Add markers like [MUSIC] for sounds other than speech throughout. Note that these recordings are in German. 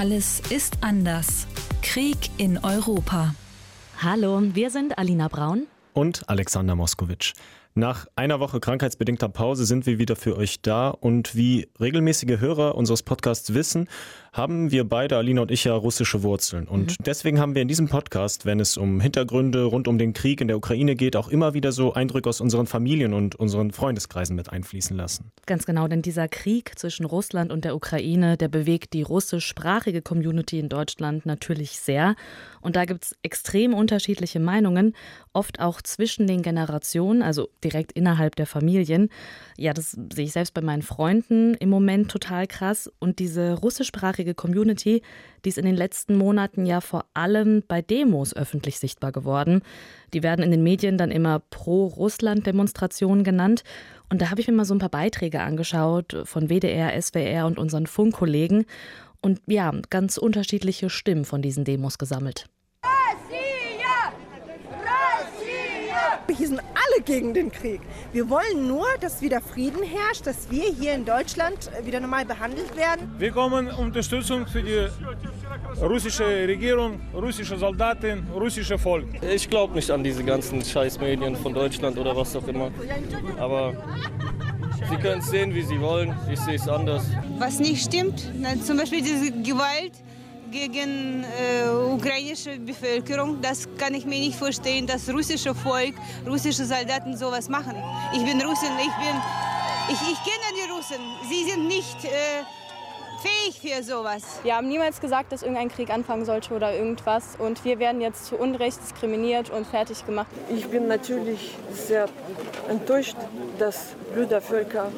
Alles ist anders. Krieg in Europa. Hallo, wir sind Alina Braun und Alexander Moskowitsch. Nach einer Woche krankheitsbedingter Pause sind wir wieder für euch da und wie regelmäßige Hörer unseres Podcasts wissen, haben wir beide, Alina und ich, ja russische Wurzeln. Und mhm. deswegen haben wir in diesem Podcast, wenn es um Hintergründe rund um den Krieg in der Ukraine geht, auch immer wieder so Eindrücke aus unseren Familien und unseren Freundeskreisen mit einfließen lassen. Ganz genau, denn dieser Krieg zwischen Russland und der Ukraine, der bewegt die russischsprachige Community in Deutschland natürlich sehr. Und da gibt es extrem unterschiedliche Meinungen, oft auch zwischen den Generationen, also direkt innerhalb der Familien. Ja, das sehe ich selbst bei meinen Freunden im Moment total krass. Und diese russischsprachige Community, die ist in den letzten Monaten ja vor allem bei Demos öffentlich sichtbar geworden. Die werden in den Medien dann immer Pro-Russland-Demonstrationen genannt. Und da habe ich mir mal so ein paar Beiträge angeschaut von WDR, SWR und unseren Funkkollegen und ja, ganz unterschiedliche Stimmen von diesen Demos gesammelt. Wir sind alle gegen den Krieg. Wir wollen nur, dass wieder Frieden herrscht, dass wir hier in Deutschland wieder normal behandelt werden. Wir kommen Unterstützung für die russische Regierung, russische Soldaten, russische Volk. Ich glaube nicht an diese ganzen Scheißmedien von Deutschland oder was auch immer. Aber Sie können es sehen, wie Sie wollen. Ich sehe es anders. Was nicht stimmt, zum Beispiel diese Gewalt gegen äh, ukrainische Bevölkerung. Das kann ich mir nicht vorstellen, dass russische Volk, russische Soldaten sowas machen. Ich bin Russin, ich bin, ich, ich kenne die Russen. Sie sind nicht äh, fähig für sowas. Wir haben niemals gesagt, dass irgendein Krieg anfangen sollte oder irgendwas. Und wir werden jetzt zu Unrecht diskriminiert und fertig gemacht. Ich bin natürlich sehr enttäuscht, dass Brüdervölker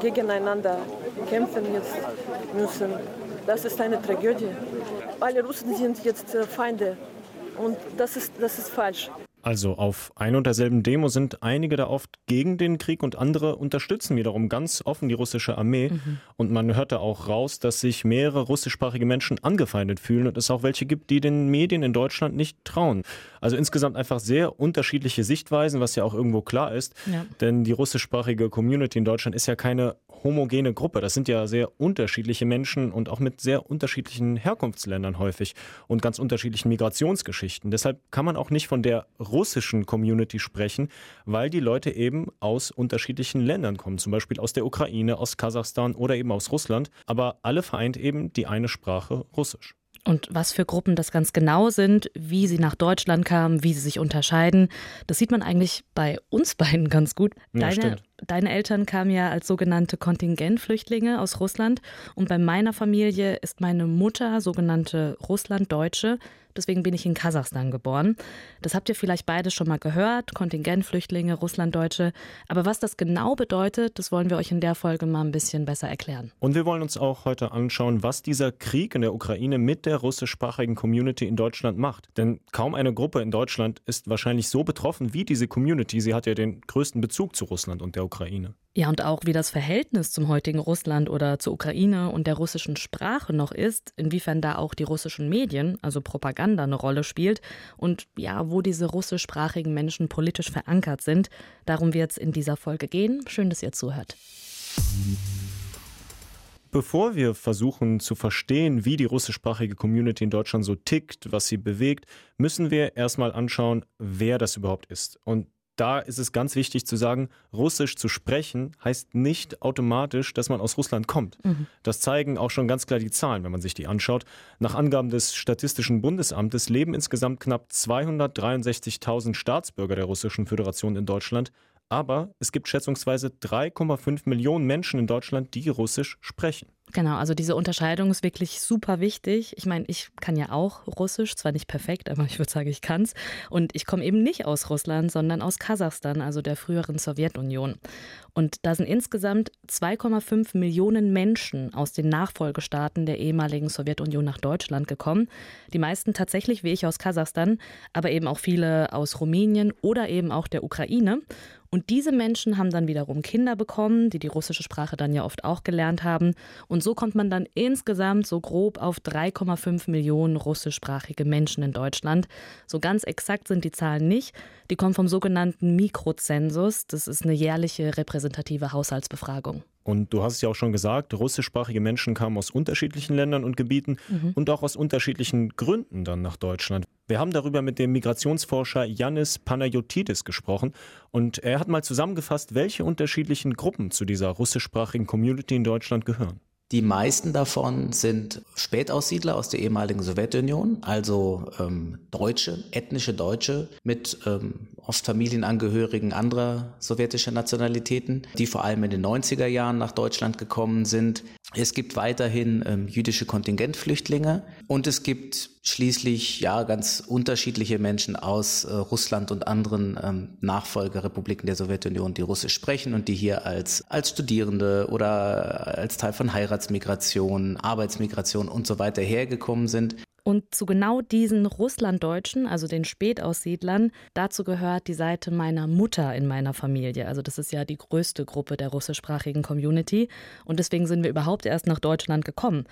gegeneinander kämpfen jetzt müssen. Das ist eine Tragödie. Alle Russen sind jetzt äh, Feinde und das ist, das ist falsch. Also auf ein und derselben Demo sind einige da oft gegen den Krieg und andere unterstützen wiederum ganz offen die russische Armee. Mhm. Und man hört da auch raus, dass sich mehrere russischsprachige Menschen angefeindet fühlen und es auch welche gibt, die den Medien in Deutschland nicht trauen. Also insgesamt einfach sehr unterschiedliche Sichtweisen, was ja auch irgendwo klar ist. Ja. Denn die russischsprachige Community in Deutschland ist ja keine homogene Gruppe. Das sind ja sehr unterschiedliche Menschen und auch mit sehr unterschiedlichen Herkunftsländern häufig und ganz unterschiedlichen Migrationsgeschichten. Deshalb kann man auch nicht von der russischen Community sprechen, weil die Leute eben aus unterschiedlichen Ländern kommen, zum Beispiel aus der Ukraine, aus Kasachstan oder eben aus Russland, aber alle vereint eben die eine Sprache Russisch. Und was für Gruppen das ganz genau sind, wie sie nach Deutschland kamen, wie sie sich unterscheiden, das sieht man eigentlich bei uns beiden ganz gut. Deine, ja, deine Eltern kamen ja als sogenannte Kontingentflüchtlinge aus Russland und bei meiner Familie ist meine Mutter sogenannte Russlanddeutsche. Deswegen bin ich in Kasachstan geboren. Das habt ihr vielleicht beide schon mal gehört, Kontingentflüchtlinge, Russlanddeutsche. Aber was das genau bedeutet, das wollen wir euch in der Folge mal ein bisschen besser erklären. Und wir wollen uns auch heute anschauen, was dieser Krieg in der Ukraine mit der russischsprachigen Community in Deutschland macht. Denn kaum eine Gruppe in Deutschland ist wahrscheinlich so betroffen wie diese Community. Sie hat ja den größten Bezug zu Russland und der Ukraine. Ja, und auch wie das Verhältnis zum heutigen Russland oder zur Ukraine und der russischen Sprache noch ist, inwiefern da auch die russischen Medien, also Propaganda, eine Rolle spielt und ja, wo diese russischsprachigen Menschen politisch verankert sind. Darum wird es in dieser Folge gehen. Schön, dass ihr zuhört. Bevor wir versuchen zu verstehen, wie die russischsprachige Community in Deutschland so tickt, was sie bewegt, müssen wir erstmal anschauen, wer das überhaupt ist. Und da ist es ganz wichtig zu sagen, Russisch zu sprechen heißt nicht automatisch, dass man aus Russland kommt. Mhm. Das zeigen auch schon ganz klar die Zahlen, wenn man sich die anschaut. Nach Angaben des Statistischen Bundesamtes leben insgesamt knapp 263.000 Staatsbürger der Russischen Föderation in Deutschland. Aber es gibt schätzungsweise 3,5 Millionen Menschen in Deutschland, die Russisch sprechen. Genau, also diese Unterscheidung ist wirklich super wichtig. Ich meine, ich kann ja auch Russisch, zwar nicht perfekt, aber ich würde sagen, ich kann es. Und ich komme eben nicht aus Russland, sondern aus Kasachstan, also der früheren Sowjetunion. Und da sind insgesamt 2,5 Millionen Menschen aus den Nachfolgestaaten der ehemaligen Sowjetunion nach Deutschland gekommen. Die meisten tatsächlich wie ich aus Kasachstan, aber eben auch viele aus Rumänien oder eben auch der Ukraine. Und diese Menschen haben dann wiederum Kinder bekommen, die die russische Sprache dann ja oft auch gelernt haben. Und so kommt man dann insgesamt so grob auf 3,5 Millionen russischsprachige Menschen in Deutschland. So ganz exakt sind die Zahlen nicht. Die kommen vom sogenannten Mikrozensus. Das ist eine jährliche repräsentative Haushaltsbefragung. Und du hast es ja auch schon gesagt, russischsprachige Menschen kamen aus unterschiedlichen Ländern und Gebieten mhm. und auch aus unterschiedlichen Gründen dann nach Deutschland. Wir haben darüber mit dem Migrationsforscher Yannis Panayotidis gesprochen und er hat mal zusammengefasst, welche unterschiedlichen Gruppen zu dieser russischsprachigen Community in Deutschland gehören. Die meisten davon sind Spätaussiedler aus der ehemaligen Sowjetunion, also ähm, Deutsche, ethnische Deutsche mit ähm, oft Familienangehörigen anderer sowjetischer Nationalitäten, die vor allem in den 90er Jahren nach Deutschland gekommen sind. Es gibt weiterhin ähm, jüdische Kontingentflüchtlinge und es gibt schließlich ja ganz unterschiedliche Menschen aus äh, Russland und anderen ähm, Nachfolgerrepubliken der Sowjetunion, die Russisch sprechen und die hier als als Studierende oder als Teil von Heirat Heiratsmigration, Arbeitsmigration und so weiter hergekommen sind. Und zu genau diesen Russlanddeutschen, also den Spätaussiedlern, dazu gehört die Seite meiner Mutter in meiner Familie. Also das ist ja die größte Gruppe der russischsprachigen Community. Und deswegen sind wir überhaupt erst nach Deutschland gekommen.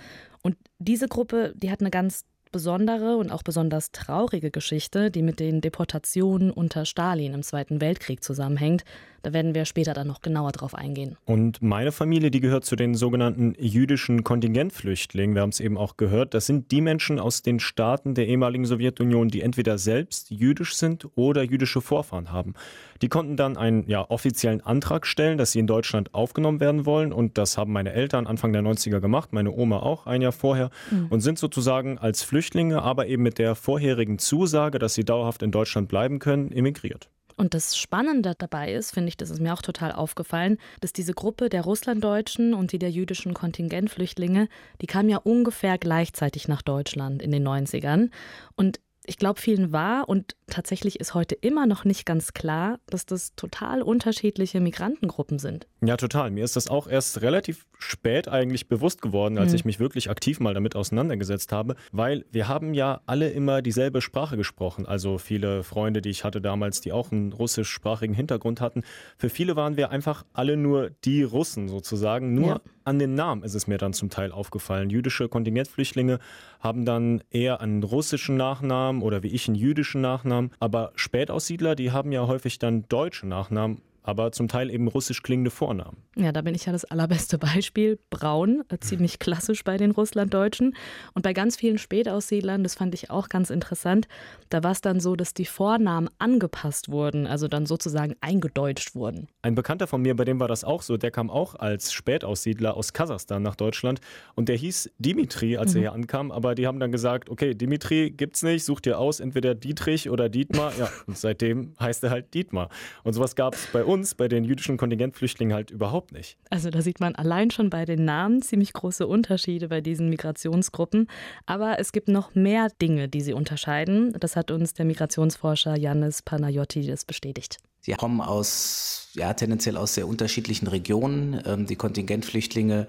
Und diese Gruppe, die hat eine ganz besondere und auch besonders traurige Geschichte, die mit den Deportationen unter Stalin im Zweiten Weltkrieg zusammenhängt. Da werden wir später dann noch genauer drauf eingehen. Und meine Familie, die gehört zu den sogenannten jüdischen Kontingentflüchtlingen. Wir haben es eben auch gehört. Das sind die Menschen aus den Staaten der ehemaligen Sowjetunion, die entweder selbst jüdisch sind oder jüdische Vorfahren haben. Die konnten dann einen ja, offiziellen Antrag stellen, dass sie in Deutschland aufgenommen werden wollen. Und das haben meine Eltern Anfang der 90er gemacht, meine Oma auch ein Jahr vorher. Mhm. Und sind sozusagen als Flüchtlinge, aber eben mit der vorherigen Zusage, dass sie dauerhaft in Deutschland bleiben können, emigriert. Und das Spannende dabei ist, finde ich, das ist mir auch total aufgefallen, dass diese Gruppe der Russlanddeutschen und die der jüdischen Kontingentflüchtlinge, die kam ja ungefähr gleichzeitig nach Deutschland in den 90ern. Und ich glaube, vielen war und tatsächlich ist heute immer noch nicht ganz klar, dass das total unterschiedliche Migrantengruppen sind. Ja, total. Mir ist das auch erst relativ spät eigentlich bewusst geworden, als mhm. ich mich wirklich aktiv mal damit auseinandergesetzt habe, weil wir haben ja alle immer dieselbe Sprache gesprochen. Also viele Freunde, die ich hatte damals, die auch einen russischsprachigen Hintergrund hatten. Für viele waren wir einfach alle nur die Russen sozusagen. Nur ja. an den Namen ist es mir dann zum Teil aufgefallen. Jüdische Kontingentflüchtlinge haben dann eher einen russischen Nachnamen oder wie ich einen jüdischen Nachnamen. Aber Spätaussiedler, die haben ja häufig dann deutsche Nachnamen aber zum Teil eben russisch klingende Vornamen. Ja, da bin ich ja das allerbeste Beispiel. Braun, äh, ziemlich klassisch bei den Russlanddeutschen. Und bei ganz vielen Spätaussiedlern, das fand ich auch ganz interessant, da war es dann so, dass die Vornamen angepasst wurden, also dann sozusagen eingedeutscht wurden. Ein Bekannter von mir, bei dem war das auch so, der kam auch als Spätaussiedler aus Kasachstan nach Deutschland und der hieß Dimitri, als mhm. er hier ankam, aber die haben dann gesagt, okay, Dimitri gibt's nicht, such dir aus, entweder Dietrich oder Dietmar. Ja, und seitdem heißt er halt Dietmar. Und sowas gab es bei uns uns, bei den jüdischen Kontingentflüchtlingen halt überhaupt nicht. Also da sieht man allein schon bei den Namen ziemlich große Unterschiede bei diesen Migrationsgruppen. Aber es gibt noch mehr Dinge, die sie unterscheiden. Das hat uns der Migrationsforscher Yannis Panayotidis bestätigt. Sie kommen aus, ja, tendenziell aus sehr unterschiedlichen Regionen. Ähm, die Kontingentflüchtlinge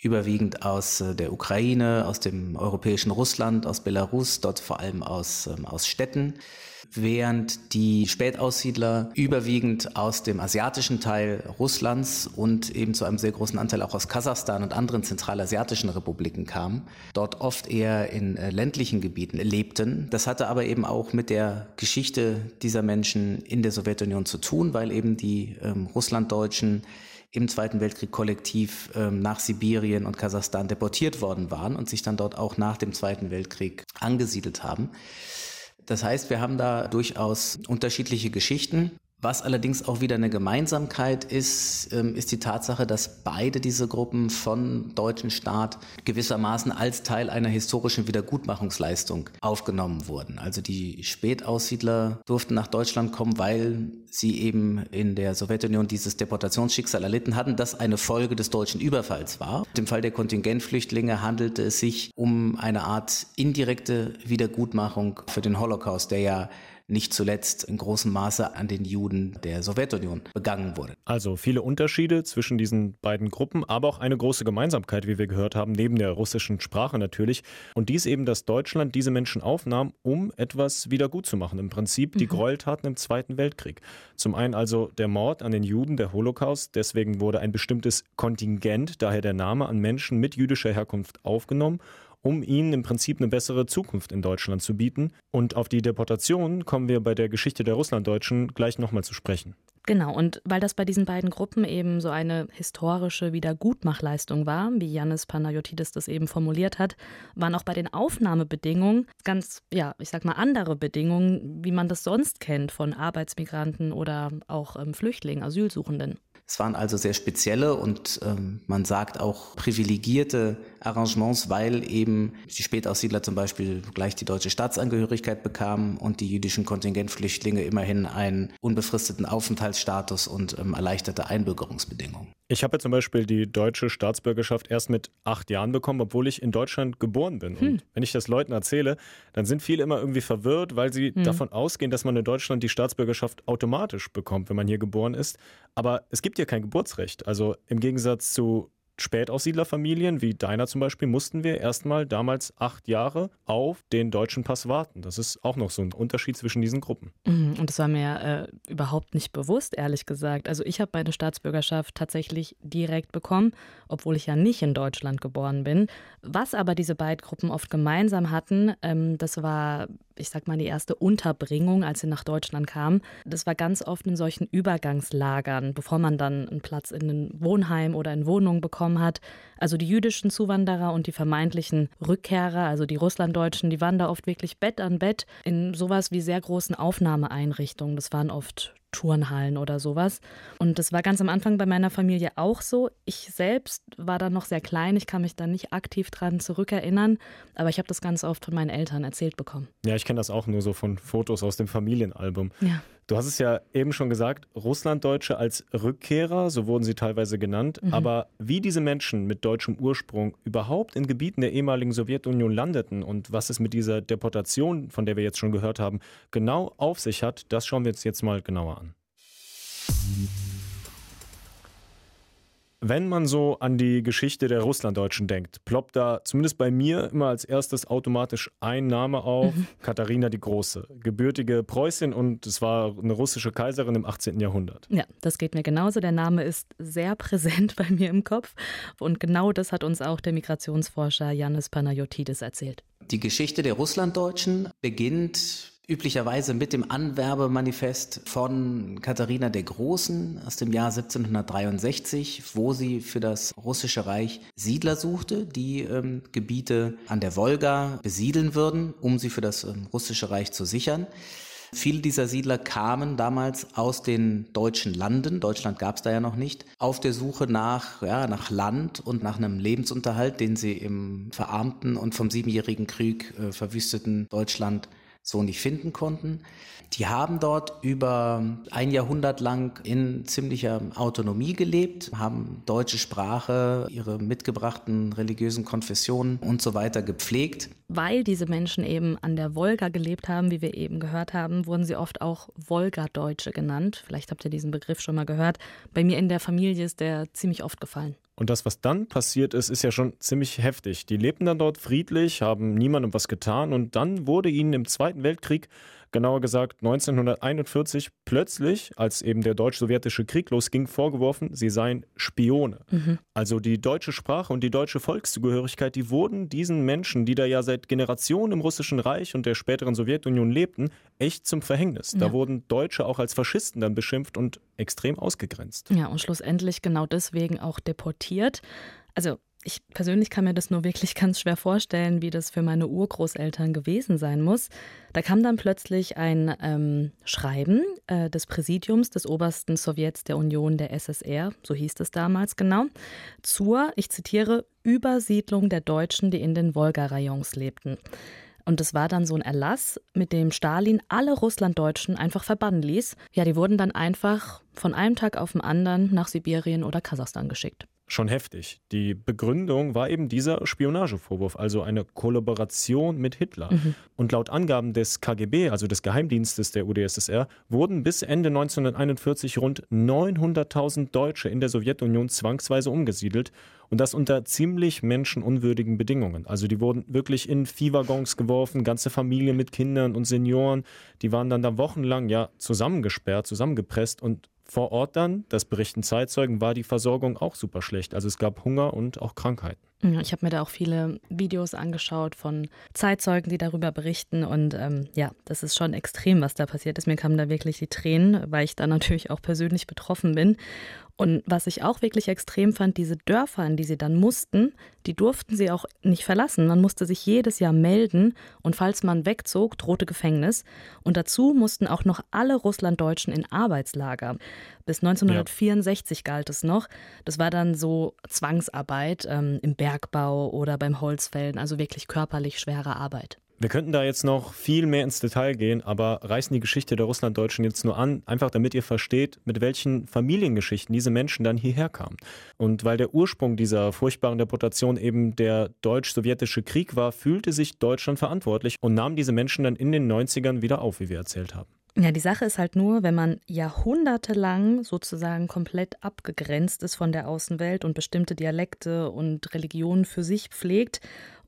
überwiegend aus äh, der Ukraine, aus dem europäischen Russland, aus Belarus, dort vor allem aus, ähm, aus Städten während die Spätaussiedler überwiegend aus dem asiatischen Teil Russlands und eben zu einem sehr großen Anteil auch aus Kasachstan und anderen zentralasiatischen Republiken kamen, dort oft eher in äh, ländlichen Gebieten lebten. Das hatte aber eben auch mit der Geschichte dieser Menschen in der Sowjetunion zu tun, weil eben die ähm, Russlanddeutschen im Zweiten Weltkrieg kollektiv ähm, nach Sibirien und Kasachstan deportiert worden waren und sich dann dort auch nach dem Zweiten Weltkrieg angesiedelt haben. Das heißt, wir haben da durchaus unterschiedliche Geschichten. Was allerdings auch wieder eine Gemeinsamkeit ist, ähm, ist die Tatsache, dass beide diese Gruppen von deutschen Staat gewissermaßen als Teil einer historischen Wiedergutmachungsleistung aufgenommen wurden. Also die Spätaussiedler durften nach Deutschland kommen, weil sie eben in der Sowjetunion dieses Deportationsschicksal erlitten hatten, das eine Folge des deutschen Überfalls war. Im Fall der Kontingentflüchtlinge handelte es sich um eine Art indirekte Wiedergutmachung für den Holocaust, der ja nicht zuletzt in großem Maße an den Juden der Sowjetunion begangen wurde. Also viele Unterschiede zwischen diesen beiden Gruppen, aber auch eine große Gemeinsamkeit, wie wir gehört haben, neben der russischen Sprache natürlich. Und dies eben, dass Deutschland diese Menschen aufnahm, um etwas wiedergutzumachen. Im Prinzip die mhm. Gräueltaten im Zweiten Weltkrieg. Zum einen also der Mord an den Juden, der Holocaust. Deswegen wurde ein bestimmtes Kontingent, daher der Name, an Menschen mit jüdischer Herkunft aufgenommen um ihnen im Prinzip eine bessere Zukunft in Deutschland zu bieten. Und auf die Deportation kommen wir bei der Geschichte der Russlanddeutschen gleich nochmal zu sprechen. Genau, und weil das bei diesen beiden Gruppen eben so eine historische Wiedergutmachleistung war, wie Yannis Panayotidis das eben formuliert hat, waren auch bei den Aufnahmebedingungen ganz, ja, ich sag mal, andere Bedingungen, wie man das sonst kennt von Arbeitsmigranten oder auch ähm, Flüchtlingen, Asylsuchenden. Es waren also sehr spezielle und ähm, man sagt auch privilegierte Arrangements, weil eben die Spätaussiedler zum Beispiel gleich die deutsche Staatsangehörigkeit bekamen und die jüdischen Kontingentflüchtlinge immerhin einen unbefristeten Aufenthaltsstatus und ähm, erleichterte Einbürgerungsbedingungen. Ich habe ja zum Beispiel die deutsche Staatsbürgerschaft erst mit acht Jahren bekommen, obwohl ich in Deutschland geboren bin. Hm. Und wenn ich das Leuten erzähle, dann sind viele immer irgendwie verwirrt, weil sie hm. davon ausgehen, dass man in Deutschland die Staatsbürgerschaft automatisch bekommt, wenn man hier geboren ist. Aber es gibt hier kein Geburtsrecht. Also im Gegensatz zu Spätaussiedlerfamilien wie deiner zum Beispiel mussten wir erstmal damals acht Jahre auf den deutschen Pass warten. Das ist auch noch so ein Unterschied zwischen diesen Gruppen. Mhm, und das war mir äh, überhaupt nicht bewusst, ehrlich gesagt. Also ich habe meine Staatsbürgerschaft tatsächlich direkt bekommen, obwohl ich ja nicht in Deutschland geboren bin. Was aber diese beiden Gruppen oft gemeinsam hatten, ähm, das war ich sag mal, die erste Unterbringung, als sie nach Deutschland kam. Das war ganz oft in solchen Übergangslagern, bevor man dann einen Platz in einem Wohnheim oder in Wohnungen bekommen hat. Also die jüdischen Zuwanderer und die vermeintlichen Rückkehrer, also die Russlanddeutschen, die waren da oft wirklich Bett an Bett in sowas wie sehr großen Aufnahmeeinrichtungen. Das waren oft Turnhallen oder sowas. Und das war ganz am Anfang bei meiner Familie auch so. Ich selbst war da noch sehr klein, ich kann mich da nicht aktiv dran zurückerinnern, aber ich habe das ganz oft von meinen Eltern erzählt bekommen. Ja, ich kenne das auch nur so von Fotos aus dem Familienalbum. Ja. Du hast es ja eben schon gesagt, Russlanddeutsche als Rückkehrer, so wurden sie teilweise genannt. Mhm. Aber wie diese Menschen mit deutschem Ursprung überhaupt in Gebieten der ehemaligen Sowjetunion landeten und was es mit dieser Deportation, von der wir jetzt schon gehört haben, genau auf sich hat, das schauen wir uns jetzt mal genauer an. Wenn man so an die Geschichte der Russlanddeutschen denkt, ploppt da zumindest bei mir immer als erstes automatisch ein Name auf, mhm. Katharina die Große, gebürtige Preußin und es war eine russische Kaiserin im 18. Jahrhundert. Ja, das geht mir genauso. Der Name ist sehr präsent [LAUGHS] bei mir im Kopf und genau das hat uns auch der Migrationsforscher Janis Panayotidis erzählt. Die Geschichte der Russlanddeutschen beginnt üblicherweise mit dem Anwerbemanifest von Katharina der Großen aus dem Jahr 1763, wo sie für das Russische Reich Siedler suchte, die ähm, Gebiete an der Wolga besiedeln würden, um sie für das ähm, Russische Reich zu sichern. Viele dieser Siedler kamen damals aus den deutschen Landen, Deutschland gab es da ja noch nicht, auf der Suche nach, ja, nach Land und nach einem Lebensunterhalt, den sie im verarmten und vom Siebenjährigen Krieg äh, verwüsteten Deutschland so nicht finden konnten. Die haben dort über ein Jahrhundert lang in ziemlicher Autonomie gelebt, haben deutsche Sprache, ihre mitgebrachten religiösen Konfessionen und so weiter gepflegt. Weil diese Menschen eben an der Wolga gelebt haben, wie wir eben gehört haben, wurden sie oft auch Wolgadeutsche genannt. Vielleicht habt ihr diesen Begriff schon mal gehört. Bei mir in der Familie ist der ziemlich oft gefallen. Und das, was dann passiert ist, ist ja schon ziemlich heftig. Die lebten dann dort friedlich, haben niemandem was getan und dann wurde ihnen im Zweiten Weltkrieg genauer gesagt 1941 plötzlich, als eben der deutsch-sowjetische Krieg losging, vorgeworfen, sie seien Spione. Mhm. Also die deutsche Sprache und die deutsche Volkszugehörigkeit, die wurden diesen Menschen, die da ja seit Generationen im Russischen Reich und der späteren Sowjetunion lebten, echt zum Verhängnis. Ja. Da wurden Deutsche auch als Faschisten dann beschimpft und extrem ausgegrenzt. Ja, und schlussendlich genau deswegen auch deportiert. Also ich persönlich kann mir das nur wirklich [LAUGHS] ganz schwer vorstellen, wie das für meine Urgroßeltern gewesen sein muss. Da kam dann plötzlich ein ähm, Schreiben äh, des Präsidiums des obersten Sowjets der Union der SSR, so hieß es damals genau, zur, ich zitiere, Übersiedlung der Deutschen, die in den Wolga-Rayons lebten. Und es war dann so ein Erlass, mit dem Stalin alle Russlanddeutschen einfach verbannen ließ. Ja, die wurden dann einfach von einem Tag auf den anderen nach Sibirien oder Kasachstan geschickt. Schon heftig. Die Begründung war eben dieser Spionagevorwurf, also eine Kollaboration mit Hitler. Mhm. Und laut Angaben des KGB, also des Geheimdienstes der UdSSR, wurden bis Ende 1941 rund 900.000 Deutsche in der Sowjetunion zwangsweise umgesiedelt und das unter ziemlich menschenunwürdigen Bedingungen. Also die wurden wirklich in Viehwaggons geworfen, ganze Familien mit Kindern und Senioren, die waren dann da wochenlang ja zusammengesperrt, zusammengepresst und vor Ort dann, das berichten Zeitzeugen, war die Versorgung auch super schlecht. Also es gab Hunger und auch Krankheiten. Ich habe mir da auch viele Videos angeschaut von Zeitzeugen, die darüber berichten. Und ähm, ja, das ist schon extrem, was da passiert ist. Mir kamen da wirklich die Tränen, weil ich da natürlich auch persönlich betroffen bin. Und was ich auch wirklich extrem fand, diese Dörfer, in die sie dann mussten, die durften sie auch nicht verlassen. Man musste sich jedes Jahr melden und falls man wegzog, drohte Gefängnis. Und dazu mussten auch noch alle Russlanddeutschen in Arbeitslager. Bis 1964 ja. galt es noch. Das war dann so Zwangsarbeit ähm, im Bergbau oder beim Holzfällen, also wirklich körperlich schwere Arbeit. Wir könnten da jetzt noch viel mehr ins Detail gehen, aber reißen die Geschichte der Russlanddeutschen jetzt nur an, einfach damit ihr versteht, mit welchen Familiengeschichten diese Menschen dann hierher kamen. Und weil der Ursprung dieser furchtbaren Deportation eben der deutsch-sowjetische Krieg war, fühlte sich Deutschland verantwortlich und nahm diese Menschen dann in den 90ern wieder auf, wie wir erzählt haben. Ja, die Sache ist halt nur, wenn man jahrhundertelang sozusagen komplett abgegrenzt ist von der Außenwelt und bestimmte Dialekte und Religionen für sich pflegt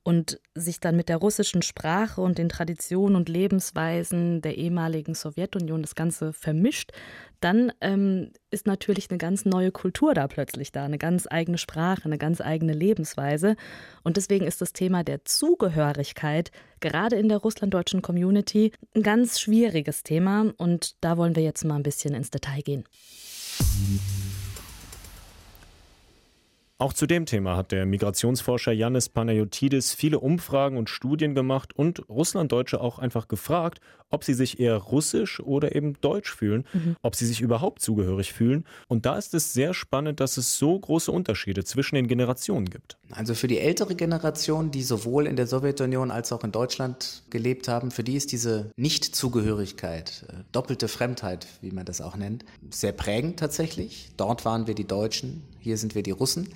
und sich dann mit der russischen Sprache und den Traditionen und Lebensweisen der ehemaligen Sowjetunion das Ganze vermischt, dann ähm, ist natürlich eine ganz neue Kultur da plötzlich da, eine ganz eigene Sprache, eine ganz eigene Lebensweise. Und deswegen ist das Thema der Zugehörigkeit gerade in der russlanddeutschen Community ein ganz schwieriges Thema. Und da wollen wir jetzt mal ein bisschen ins Detail gehen. Auch zu dem Thema hat der Migrationsforscher Yannis Panayotidis viele Umfragen und Studien gemacht und Russlanddeutsche auch einfach gefragt, ob sie sich eher russisch oder eben deutsch fühlen, mhm. ob sie sich überhaupt zugehörig fühlen. Und da ist es sehr spannend, dass es so große Unterschiede zwischen den Generationen gibt. Also für die ältere Generation, die sowohl in der Sowjetunion als auch in Deutschland gelebt haben, für die ist diese Nichtzugehörigkeit, äh, doppelte Fremdheit, wie man das auch nennt, sehr prägend tatsächlich. Dort waren wir die Deutschen, hier sind wir die Russen.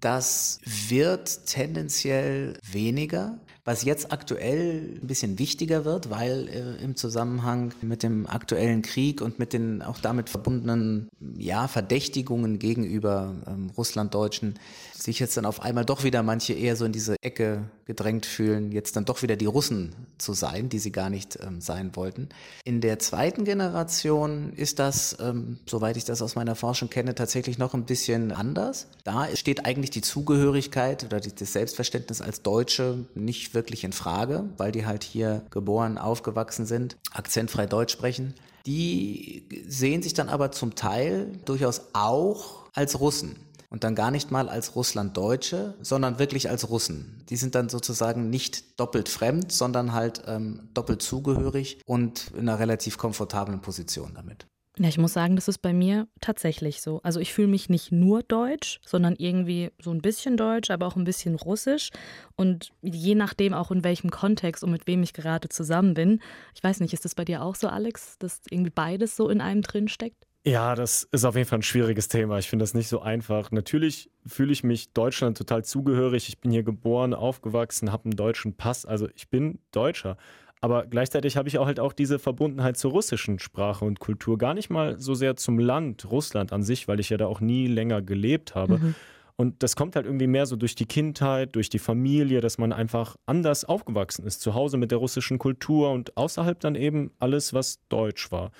Das wird tendenziell weniger. Was jetzt aktuell ein bisschen wichtiger wird, weil äh, im Zusammenhang mit dem aktuellen Krieg und mit den auch damit verbundenen ja, Verdächtigungen gegenüber ähm, Russlanddeutschen sich jetzt dann auf einmal doch wieder manche eher so in diese Ecke gedrängt fühlen, jetzt dann doch wieder die Russen zu sein, die sie gar nicht ähm, sein wollten. In der zweiten Generation ist das, ähm, soweit ich das aus meiner Forschung kenne, tatsächlich noch ein bisschen anders. Da steht eigentlich die Zugehörigkeit oder die, das Selbstverständnis als Deutsche nicht wirklich in Frage, weil die halt hier geboren, aufgewachsen sind, akzentfrei Deutsch sprechen. Die sehen sich dann aber zum Teil durchaus auch als Russen und dann gar nicht mal als Russlanddeutsche, sondern wirklich als Russen. Die sind dann sozusagen nicht doppelt fremd, sondern halt ähm, doppelt zugehörig und in einer relativ komfortablen Position damit. Ja, ich muss sagen, das ist bei mir tatsächlich so. Also ich fühle mich nicht nur deutsch, sondern irgendwie so ein bisschen deutsch, aber auch ein bisschen russisch. Und je nachdem auch in welchem Kontext und mit wem ich gerade zusammen bin. Ich weiß nicht, ist das bei dir auch so, Alex, dass irgendwie beides so in einem drin steckt? Ja, das ist auf jeden Fall ein schwieriges Thema. Ich finde das nicht so einfach. Natürlich fühle ich mich Deutschland total zugehörig. Ich bin hier geboren, aufgewachsen, habe einen deutschen Pass. Also ich bin Deutscher. Aber gleichzeitig habe ich auch halt auch diese Verbundenheit zur russischen Sprache und Kultur. Gar nicht mal so sehr zum Land, Russland an sich, weil ich ja da auch nie länger gelebt habe. Mhm. Und das kommt halt irgendwie mehr so durch die Kindheit, durch die Familie, dass man einfach anders aufgewachsen ist. Zu Hause mit der russischen Kultur und außerhalb dann eben alles, was deutsch war.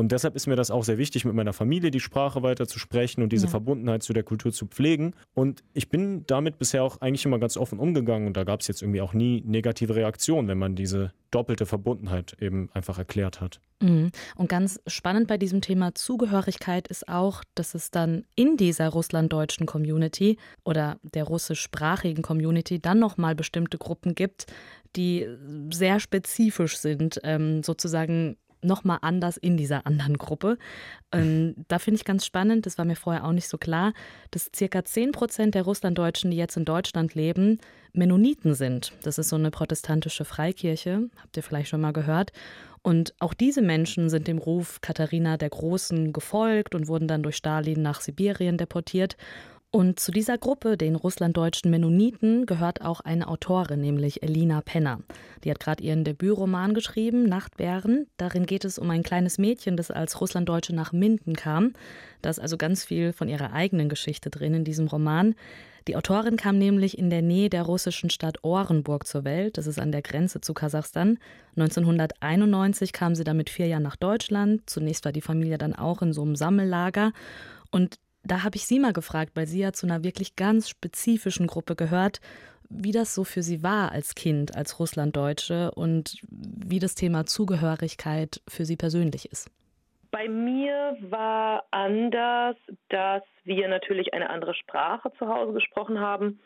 Und deshalb ist mir das auch sehr wichtig, mit meiner Familie die Sprache weiter zu sprechen und diese ja. Verbundenheit zu der Kultur zu pflegen. Und ich bin damit bisher auch eigentlich immer ganz offen umgegangen und da gab es jetzt irgendwie auch nie negative Reaktionen, wenn man diese doppelte Verbundenheit eben einfach erklärt hat. Mhm. Und ganz spannend bei diesem Thema Zugehörigkeit ist auch, dass es dann in dieser russlanddeutschen Community oder der russischsprachigen Community dann nochmal bestimmte Gruppen gibt, die sehr spezifisch sind, ähm, sozusagen nochmal anders in dieser anderen Gruppe. Ähm, da finde ich ganz spannend, das war mir vorher auch nicht so klar, dass circa 10 Prozent der Russlanddeutschen, die jetzt in Deutschland leben, Mennoniten sind. Das ist so eine protestantische Freikirche, habt ihr vielleicht schon mal gehört. Und auch diese Menschen sind dem Ruf Katharina der Großen gefolgt und wurden dann durch Stalin nach Sibirien deportiert. Und zu dieser Gruppe, den russlanddeutschen Mennoniten, gehört auch eine Autorin, nämlich Elina Penner. Die hat gerade ihren Debütroman geschrieben, Nachtbären. Darin geht es um ein kleines Mädchen, das als Russlanddeutsche nach Minden kam. Da ist also ganz viel von ihrer eigenen Geschichte drin in diesem Roman. Die Autorin kam nämlich in der Nähe der russischen Stadt Orenburg zur Welt. Das ist an der Grenze zu Kasachstan. 1991 kam sie dann mit vier Jahren nach Deutschland. Zunächst war die Familie dann auch in so einem Sammellager. Und da habe ich sie mal gefragt, weil sie ja zu einer wirklich ganz spezifischen Gruppe gehört, wie das so für sie war als Kind, als Russlanddeutsche und wie das Thema Zugehörigkeit für sie persönlich ist. Bei mir war anders, dass wir natürlich eine andere Sprache zu Hause gesprochen haben,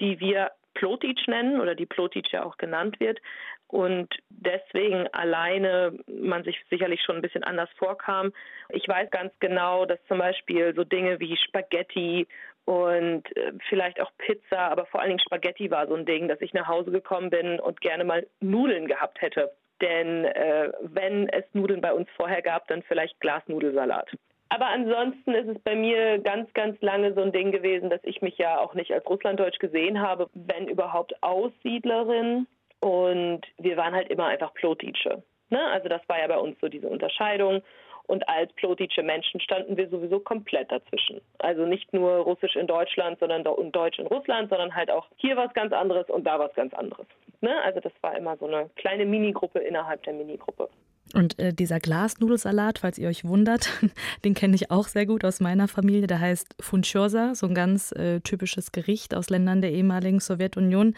die wir Plotic nennen oder die Plotic ja auch genannt wird und deswegen alleine man sich sicherlich schon ein bisschen anders vorkam. Ich weiß ganz genau, dass zum Beispiel so Dinge wie Spaghetti und äh, vielleicht auch Pizza, aber vor allen Dingen Spaghetti war so ein Ding, dass ich nach Hause gekommen bin und gerne mal Nudeln gehabt hätte. Denn äh, wenn es Nudeln bei uns vorher gab, dann vielleicht Glasnudelsalat. Aber ansonsten ist es bei mir ganz, ganz lange so ein Ding gewesen, dass ich mich ja auch nicht als Russlanddeutsch gesehen habe, wenn überhaupt Aussiedlerin. Und wir waren halt immer einfach Plotice. Ne? Also das war ja bei uns so diese Unterscheidung. Und als plotische Menschen standen wir sowieso komplett dazwischen. Also nicht nur Russisch in Deutschland, sondern Deutsch in Russland, sondern halt auch hier was ganz anderes und da was ganz anderes. Ne? Also das war immer so eine kleine Minigruppe innerhalb der Minigruppe. Und äh, dieser Glasnudelsalat, falls ihr euch wundert, [LAUGHS] den kenne ich auch sehr gut aus meiner Familie. Der heißt Funchosa, so ein ganz äh, typisches Gericht aus Ländern der ehemaligen Sowjetunion.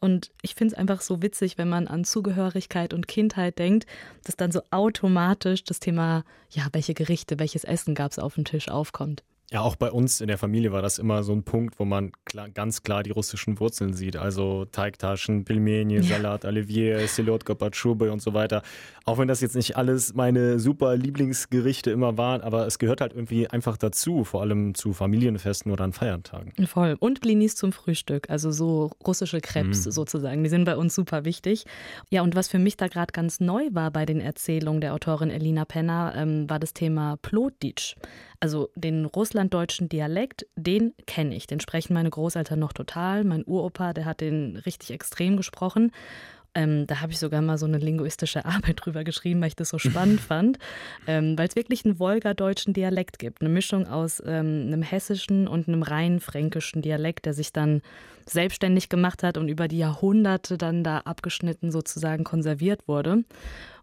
Und ich finde es einfach so witzig, wenn man an Zugehörigkeit und Kindheit denkt, dass dann so automatisch das Thema, ja, welche Gerichte, welches Essen gab es auf dem Tisch aufkommt. Ja, auch bei uns in der Familie war das immer so ein Punkt, wo man klar, ganz klar die russischen Wurzeln sieht. Also Teigtaschen, Pilmeni, ja. Salat, Olivier, Silotka, Patschube und so weiter. Auch wenn das jetzt nicht alles meine super Lieblingsgerichte immer waren, aber es gehört halt irgendwie einfach dazu, vor allem zu Familienfesten oder an Feiertagen. Voll. Und Blinis zum Frühstück, also so russische Krebs mm. sozusagen, die sind bei uns super wichtig. Ja, und was für mich da gerade ganz neu war bei den Erzählungen der Autorin Elina Penner, ähm, war das Thema Plotitsch. Also den russlanddeutschen Dialekt, den kenne ich. Den sprechen meine Großeltern noch total. Mein Uropa, der hat den richtig extrem gesprochen. Ähm, da habe ich sogar mal so eine linguistische [LAUGHS] Arbeit drüber geschrieben, weil ich das so spannend [LAUGHS] fand, ähm, weil es wirklich einen wolgadeutschen Dialekt gibt, eine Mischung aus ähm, einem hessischen und einem rein fränkischen Dialekt, der sich dann selbstständig gemacht hat und über die Jahrhunderte dann da abgeschnitten sozusagen konserviert wurde.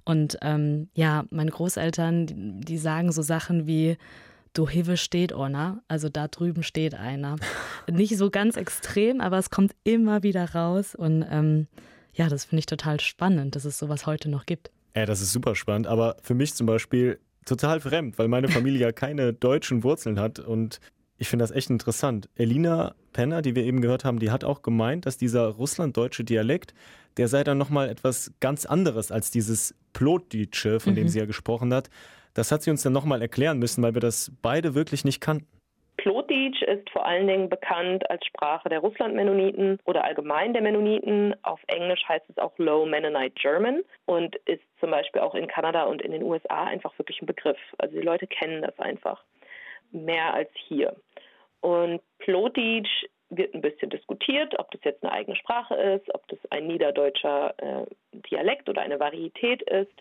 Und ähm, ja, meine Großeltern, die, die sagen so Sachen wie Du Hive steht einer, also da drüben steht einer. Nicht so ganz extrem, aber es kommt immer wieder raus und ähm, ja, das finde ich total spannend, dass es sowas heute noch gibt. Ja, das ist super spannend, aber für mich zum Beispiel total fremd, weil meine Familie ja keine deutschen Wurzeln hat und ich finde das echt interessant. Elina Penner, die wir eben gehört haben, die hat auch gemeint, dass dieser russlanddeutsche Dialekt, der sei dann nochmal etwas ganz anderes als dieses Plotdeutsche, von mhm. dem sie ja gesprochen hat. Das hat sie uns dann nochmal erklären müssen, weil wir das beide wirklich nicht kannten. Plotitsch ist vor allen Dingen bekannt als Sprache der Russland-Mennoniten oder allgemein der Mennoniten. Auf Englisch heißt es auch Low Mennonite German und ist zum Beispiel auch in Kanada und in den USA einfach wirklich ein Begriff. Also die Leute kennen das einfach mehr als hier. Und Plotitsch wird ein bisschen diskutiert, ob das jetzt eine eigene Sprache ist, ob das ein niederdeutscher äh, Dialekt oder eine Varietät ist.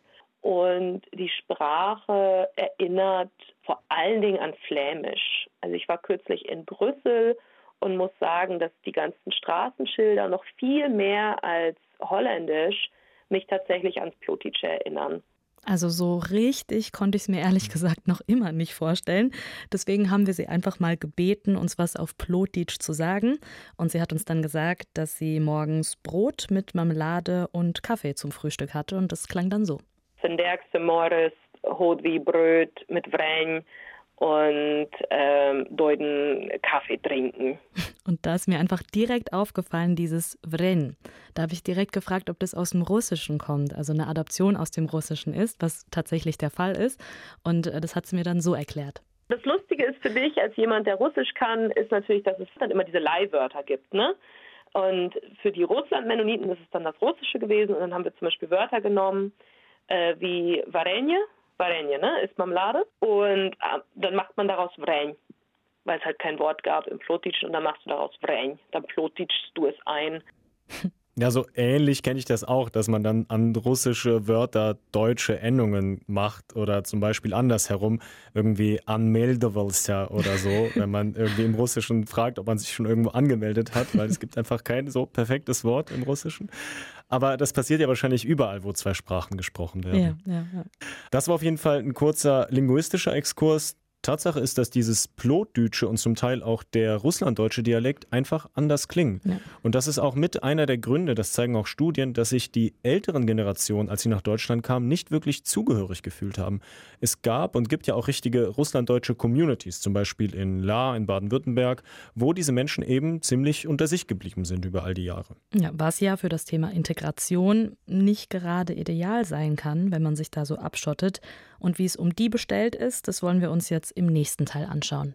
Und die Sprache erinnert vor allen Dingen an Flämisch. Also ich war kürzlich in Brüssel und muss sagen, dass die ganzen Straßenschilder noch viel mehr als Holländisch mich tatsächlich ans Plotice erinnern. Also so richtig konnte ich es mir ehrlich gesagt noch immer nicht vorstellen. Deswegen haben wir sie einfach mal gebeten, uns was auf Plotitsch zu sagen. Und sie hat uns dann gesagt, dass sie morgens Brot mit Marmelade und Kaffee zum Frühstück hatte. Und das klang dann so. Sendekse Morris, Hot wie Brot mit Vrän und ähm, deuten Kaffee trinken. Und da ist mir einfach direkt aufgefallen, dieses Vren. Da habe ich direkt gefragt, ob das aus dem Russischen kommt, also eine Adaption aus dem Russischen ist, was tatsächlich der Fall ist. Und äh, das hat sie mir dann so erklärt. Das Lustige ist für dich, als jemand, der Russisch kann, ist natürlich, dass es dann immer diese Leihwörter gibt. Ne? Und für die Russland-Mennoniten ist es dann das Russische gewesen. Und dann haben wir zum Beispiel Wörter genommen, äh, wie Varenje. Varenje, ne, ist Marmelade. Und äh, dann macht man daraus Vren. weil es halt kein Wort gab im Plotitschen und dann machst du daraus Vreng, dann plotitschst du es ein. [LAUGHS] Ja, so ähnlich kenne ich das auch, dass man dann an russische Wörter deutsche Endungen macht oder zum Beispiel andersherum irgendwie anmeldovalsja oder so, [LAUGHS] wenn man irgendwie im Russischen fragt, ob man sich schon irgendwo angemeldet hat, weil es gibt einfach kein so perfektes Wort im Russischen. Aber das passiert ja wahrscheinlich überall, wo zwei Sprachen gesprochen werden. Ja, ja, ja. Das war auf jeden Fall ein kurzer linguistischer Exkurs. Tatsache ist, dass dieses Plotdütsche und zum Teil auch der russlanddeutsche Dialekt einfach anders klingen. Ja. Und das ist auch mit einer der Gründe, das zeigen auch Studien, dass sich die älteren Generationen, als sie nach Deutschland kamen, nicht wirklich zugehörig gefühlt haben. Es gab und gibt ja auch richtige russlanddeutsche Communities, zum Beispiel in La in Baden-Württemberg, wo diese Menschen eben ziemlich unter sich geblieben sind über all die Jahre. Ja, was ja für das Thema Integration nicht gerade ideal sein kann, wenn man sich da so abschottet. Und wie es um die bestellt ist, das wollen wir uns jetzt im nächsten Teil anschauen.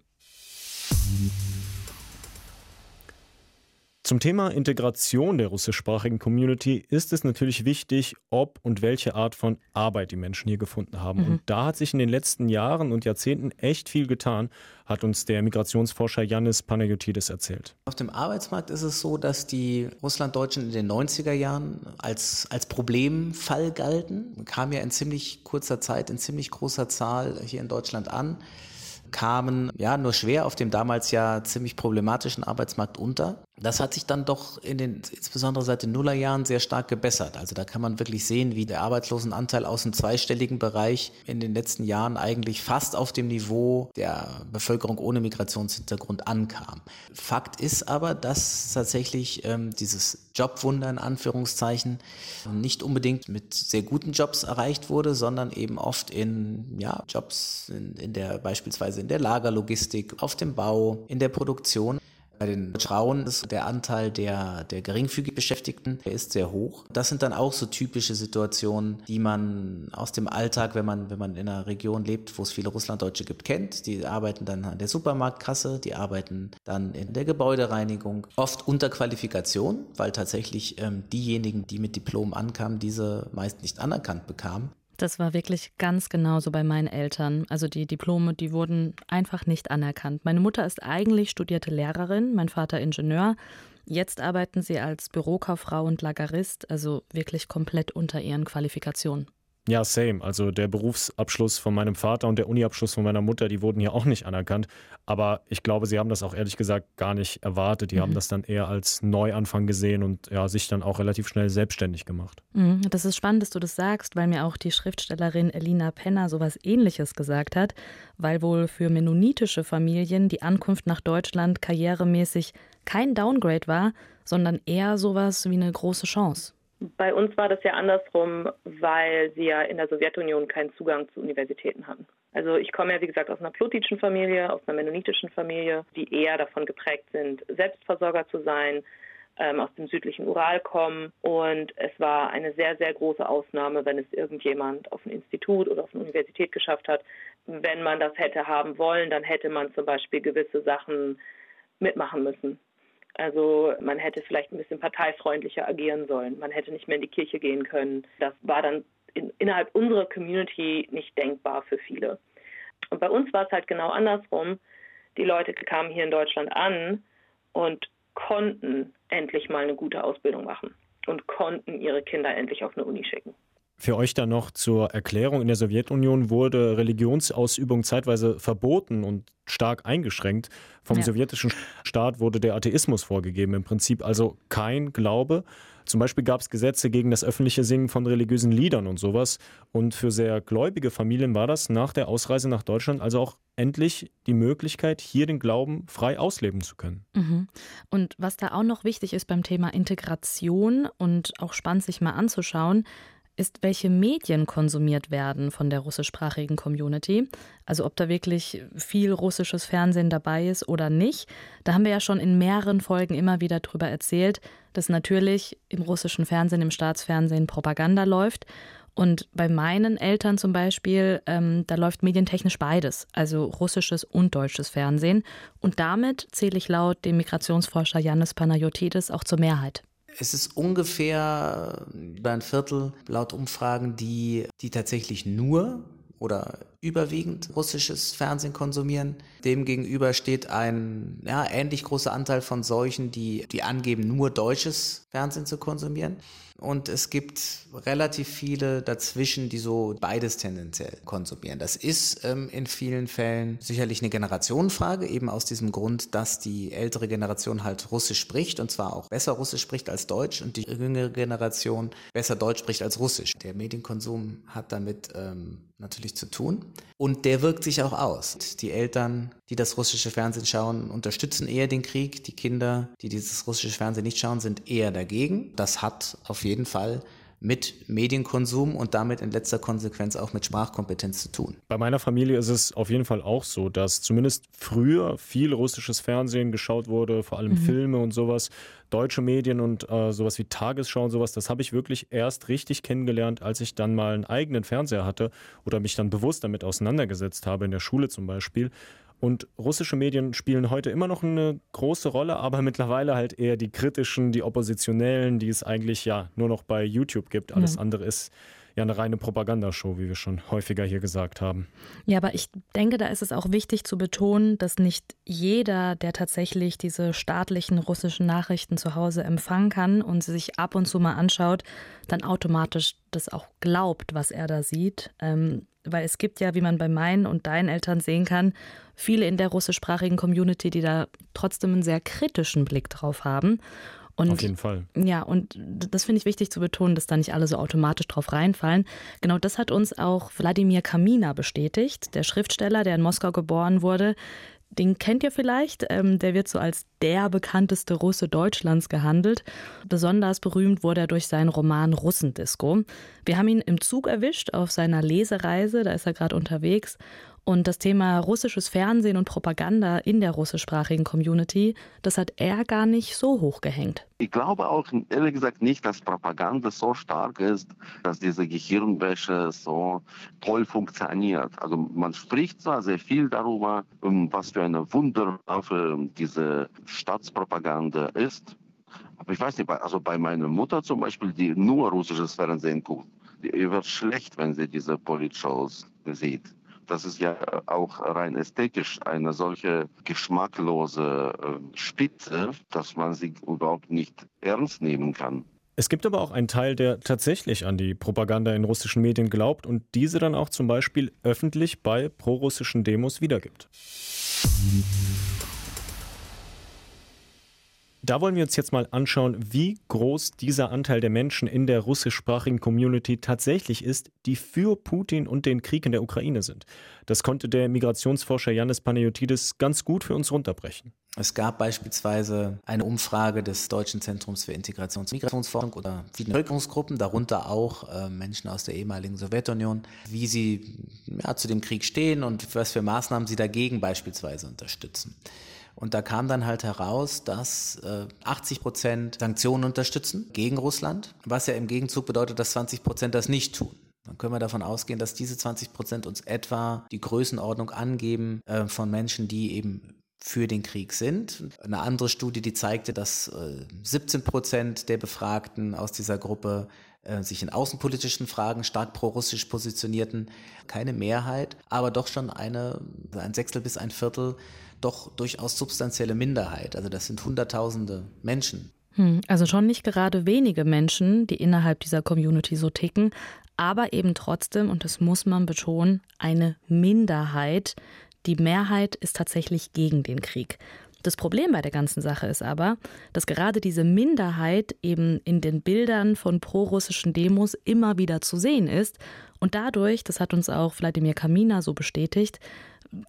Zum Thema Integration der russischsprachigen Community ist es natürlich wichtig, ob und welche Art von Arbeit die Menschen hier gefunden haben. Mhm. Und da hat sich in den letzten Jahren und Jahrzehnten echt viel getan, hat uns der Migrationsforscher Yannis Panagiotides erzählt. Auf dem Arbeitsmarkt ist es so, dass die Russlanddeutschen in den 90er Jahren als, als Problemfall galten. Kam ja in ziemlich kurzer Zeit, in ziemlich großer Zahl hier in Deutschland an kamen ja nur schwer auf dem damals ja ziemlich problematischen Arbeitsmarkt unter. Das hat sich dann doch in den, insbesondere seit den Nullerjahren, sehr stark gebessert. Also da kann man wirklich sehen, wie der Arbeitslosenanteil aus dem zweistelligen Bereich in den letzten Jahren eigentlich fast auf dem Niveau der Bevölkerung ohne Migrationshintergrund ankam. Fakt ist aber, dass tatsächlich ähm, dieses Jobwunder in Anführungszeichen nicht unbedingt mit sehr guten Jobs erreicht wurde, sondern eben oft in ja, Jobs in, in der beispielsweise in der Lagerlogistik, auf dem Bau, in der Produktion. Bei den Frauen ist der Anteil der, der geringfügig Beschäftigten der ist sehr hoch. Das sind dann auch so typische Situationen, die man aus dem Alltag, wenn man, wenn man in einer Region lebt, wo es viele Russlanddeutsche gibt, kennt. Die arbeiten dann an der Supermarktkasse, die arbeiten dann in der Gebäudereinigung. Oft unter Qualifikation, weil tatsächlich ähm, diejenigen, die mit Diplom ankamen, diese meist nicht anerkannt bekamen. Das war wirklich ganz genauso bei meinen Eltern. Also die Diplome, die wurden einfach nicht anerkannt. Meine Mutter ist eigentlich studierte Lehrerin, mein Vater Ingenieur. Jetzt arbeiten sie als Bürokauffrau und Lagerist, also wirklich komplett unter ihren Qualifikationen. Ja, same. Also der Berufsabschluss von meinem Vater und der Uniabschluss von meiner Mutter, die wurden ja auch nicht anerkannt. Aber ich glaube, sie haben das auch ehrlich gesagt gar nicht erwartet. Die mhm. haben das dann eher als Neuanfang gesehen und ja, sich dann auch relativ schnell selbstständig gemacht. Mhm. Das ist spannend, dass du das sagst, weil mir auch die Schriftstellerin Elina Penner sowas ähnliches gesagt hat, weil wohl für mennonitische Familien die Ankunft nach Deutschland karrieremäßig kein Downgrade war, sondern eher sowas wie eine große Chance. Bei uns war das ja andersrum, weil sie ja in der Sowjetunion keinen Zugang zu Universitäten hatten. Also ich komme ja, wie gesagt, aus einer plotitschen Familie, aus einer mennonitischen Familie, die eher davon geprägt sind, Selbstversorger zu sein, ähm, aus dem südlichen Ural kommen. Und es war eine sehr, sehr große Ausnahme, wenn es irgendjemand auf ein Institut oder auf eine Universität geschafft hat. Wenn man das hätte haben wollen, dann hätte man zum Beispiel gewisse Sachen mitmachen müssen. Also man hätte vielleicht ein bisschen parteifreundlicher agieren sollen. Man hätte nicht mehr in die Kirche gehen können. Das war dann in, innerhalb unserer Community nicht denkbar für viele. Und bei uns war es halt genau andersrum. Die Leute kamen hier in Deutschland an und konnten endlich mal eine gute Ausbildung machen und konnten ihre Kinder endlich auf eine Uni schicken. Für euch dann noch zur Erklärung, in der Sowjetunion wurde Religionsausübung zeitweise verboten und stark eingeschränkt. Vom ja. sowjetischen Staat wurde der Atheismus vorgegeben, im Prinzip also kein Glaube. Zum Beispiel gab es Gesetze gegen das öffentliche Singen von religiösen Liedern und sowas. Und für sehr gläubige Familien war das nach der Ausreise nach Deutschland also auch endlich die Möglichkeit, hier den Glauben frei ausleben zu können. Mhm. Und was da auch noch wichtig ist beim Thema Integration und auch spannend sich mal anzuschauen, ist, welche Medien konsumiert werden von der russischsprachigen Community. Also ob da wirklich viel russisches Fernsehen dabei ist oder nicht. Da haben wir ja schon in mehreren Folgen immer wieder drüber erzählt, dass natürlich im russischen Fernsehen, im Staatsfernsehen Propaganda läuft. Und bei meinen Eltern zum Beispiel, ähm, da läuft medientechnisch beides, also russisches und deutsches Fernsehen. Und damit zähle ich laut dem Migrationsforscher Yannis Panayotidis auch zur Mehrheit. Es ist ungefähr über ein Viertel laut Umfragen, die, die tatsächlich nur oder überwiegend russisches Fernsehen konsumieren. Demgegenüber steht ein ja, ähnlich großer Anteil von solchen, die, die angeben, nur deutsches Fernsehen zu konsumieren. Und es gibt relativ viele dazwischen, die so beides tendenziell konsumieren. Das ist ähm, in vielen Fällen sicherlich eine Generationenfrage, eben aus diesem Grund, dass die ältere Generation halt Russisch spricht und zwar auch besser Russisch spricht als Deutsch und die jüngere Generation besser Deutsch spricht als Russisch. Der Medienkonsum hat damit ähm, natürlich zu tun. Und der wirkt sich auch aus. Die Eltern, die das russische Fernsehen schauen, unterstützen eher den Krieg. Die Kinder, die dieses russische Fernsehen nicht schauen, sind eher dagegen. Das hat auf jeden Fall mit Medienkonsum und damit in letzter Konsequenz auch mit Sprachkompetenz zu tun. Bei meiner Familie ist es auf jeden Fall auch so, dass zumindest früher viel russisches Fernsehen geschaut wurde, vor allem mhm. Filme und sowas. Deutsche Medien und äh, sowas wie Tagesschau und sowas, das habe ich wirklich erst richtig kennengelernt, als ich dann mal einen eigenen Fernseher hatte oder mich dann bewusst damit auseinandergesetzt habe, in der Schule zum Beispiel. Und russische Medien spielen heute immer noch eine große Rolle, aber mittlerweile halt eher die kritischen, die oppositionellen, die es eigentlich ja nur noch bei YouTube gibt. Alles ja. andere ist ja eine reine Propagandashow, wie wir schon häufiger hier gesagt haben. Ja, aber ich denke, da ist es auch wichtig zu betonen, dass nicht jeder, der tatsächlich diese staatlichen russischen Nachrichten zu Hause empfangen kann und sich ab und zu mal anschaut, dann automatisch das auch glaubt, was er da sieht. Ähm, weil es gibt ja, wie man bei meinen und deinen Eltern sehen kann, viele in der russischsprachigen Community, die da trotzdem einen sehr kritischen Blick drauf haben. Und, Auf jeden Fall. Ja, und das finde ich wichtig zu betonen, dass da nicht alle so automatisch drauf reinfallen. Genau das hat uns auch Wladimir Kamina bestätigt, der Schriftsteller, der in Moskau geboren wurde, den kennt ihr vielleicht. Ähm, der wird so als der bekannteste Russe Deutschlands gehandelt. Besonders berühmt wurde er durch seinen Roman Russendisco. Wir haben ihn im Zug erwischt auf seiner Lesereise, da ist er gerade unterwegs. Und das Thema russisches Fernsehen und Propaganda in der russischsprachigen Community, das hat er gar nicht so hoch gehängt. Ich glaube auch ehrlich gesagt nicht, dass Propaganda so stark ist, dass diese Gehirnwäsche so toll funktioniert. Also man spricht zwar sehr viel darüber, was für eine Wunderwaffe diese Staatspropaganda ist. Aber ich weiß nicht, also bei meiner Mutter zum Beispiel, die nur russisches Fernsehen guckt, ihr wird schlecht, wenn sie diese Politshows sieht das ist ja auch rein ästhetisch eine solche geschmacklose äh, Spitze, dass man sie überhaupt nicht ernst nehmen kann. Es gibt aber auch einen Teil, der tatsächlich an die Propaganda in russischen Medien glaubt und diese dann auch zum Beispiel öffentlich bei prorussischen Demos wiedergibt. Da wollen wir uns jetzt mal anschauen, wie groß dieser Anteil der Menschen in der russischsprachigen Community tatsächlich ist, die für Putin und den Krieg in der Ukraine sind. Das konnte der Migrationsforscher Yannis Panayotidis ganz gut für uns runterbrechen. Es gab beispielsweise eine Umfrage des Deutschen Zentrums für Integrations- und Migrationsforschung oder verschiedene Bevölkerungsgruppen, darunter auch äh, Menschen aus der ehemaligen Sowjetunion, wie sie ja, zu dem Krieg stehen und was für Maßnahmen sie dagegen beispielsweise unterstützen. Und da kam dann halt heraus, dass äh, 80 Prozent Sanktionen unterstützen gegen Russland, was ja im Gegenzug bedeutet, dass 20 Prozent das nicht tun. Dann können wir davon ausgehen, dass diese 20 Prozent uns etwa die Größenordnung angeben äh, von Menschen, die eben für den Krieg sind. Eine andere Studie, die zeigte, dass äh, 17 Prozent der Befragten aus dieser Gruppe äh, sich in außenpolitischen Fragen stark pro-russisch positionierten. Keine Mehrheit, aber doch schon eine, ein Sechstel bis ein Viertel doch durchaus substanzielle Minderheit. Also das sind Hunderttausende Menschen. Hm, also schon nicht gerade wenige Menschen, die innerhalb dieser Community so ticken, aber eben trotzdem, und das muss man betonen, eine Minderheit. Die Mehrheit ist tatsächlich gegen den Krieg. Das Problem bei der ganzen Sache ist aber, dass gerade diese Minderheit eben in den Bildern von prorussischen Demos immer wieder zu sehen ist und dadurch, das hat uns auch Wladimir Kamina so bestätigt,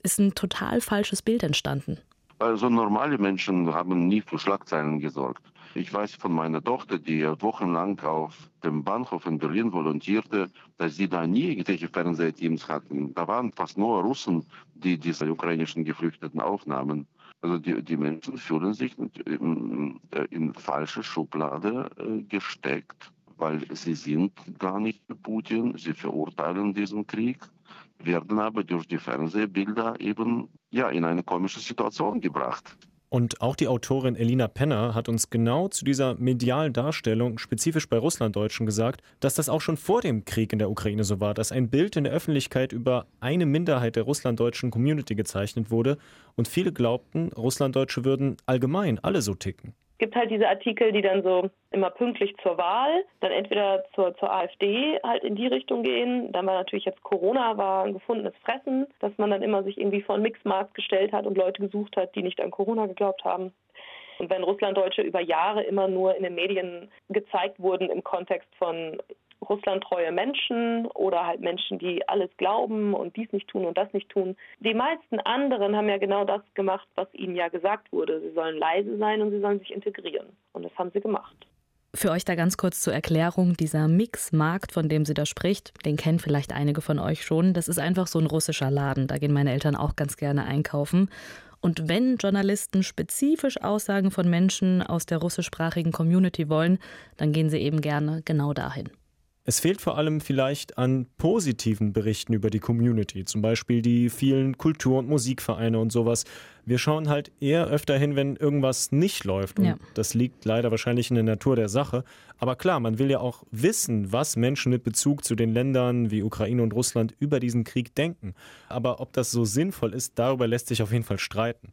ist ein total falsches Bild entstanden. Also normale Menschen haben nie für Schlagzeilen gesorgt. Ich weiß von meiner Tochter, die wochenlang auf dem Bahnhof in Berlin volontierte, dass sie da nie irgendwelche Fernsehteams hatten. Da waren fast nur Russen, die diese ukrainischen Geflüchteten aufnahmen. Also die, die Menschen fühlen sich in, in falsche Schublade äh, gesteckt, weil sie sind gar nicht für Putin, sie verurteilen diesen Krieg, werden aber durch die Fernsehbilder eben ja, in eine komische Situation gebracht. Und auch die Autorin Elina Penner hat uns genau zu dieser medialen Darstellung, spezifisch bei Russlanddeutschen, gesagt, dass das auch schon vor dem Krieg in der Ukraine so war, dass ein Bild in der Öffentlichkeit über eine Minderheit der russlanddeutschen Community gezeichnet wurde und viele glaubten, Russlanddeutsche würden allgemein alle so ticken gibt halt diese Artikel, die dann so immer pünktlich zur Wahl, dann entweder zur, zur AfD halt in die Richtung gehen. Dann war natürlich jetzt Corona, war ein gefundenes Fressen, dass man dann immer sich irgendwie vor einen Mixmarkt gestellt hat und Leute gesucht hat, die nicht an Corona geglaubt haben. Und wenn Russlanddeutsche über Jahre immer nur in den Medien gezeigt wurden im Kontext von russlandtreue Menschen oder halt Menschen, die alles glauben und dies nicht tun und das nicht tun. Die meisten anderen haben ja genau das gemacht, was ihnen ja gesagt wurde. Sie sollen leise sein und sie sollen sich integrieren. Und das haben sie gemacht. Für euch da ganz kurz zur Erklärung, dieser Mixmarkt, von dem sie da spricht, den kennen vielleicht einige von euch schon. Das ist einfach so ein russischer Laden. Da gehen meine Eltern auch ganz gerne einkaufen. Und wenn Journalisten spezifisch Aussagen von Menschen aus der russischsprachigen Community wollen, dann gehen sie eben gerne genau dahin. Es fehlt vor allem vielleicht an positiven Berichten über die Community, zum Beispiel die vielen Kultur- und Musikvereine und sowas. Wir schauen halt eher öfter hin, wenn irgendwas nicht läuft. Und ja. das liegt leider wahrscheinlich in der Natur der Sache. Aber klar, man will ja auch wissen, was Menschen mit Bezug zu den Ländern wie Ukraine und Russland über diesen Krieg denken. Aber ob das so sinnvoll ist, darüber lässt sich auf jeden Fall streiten.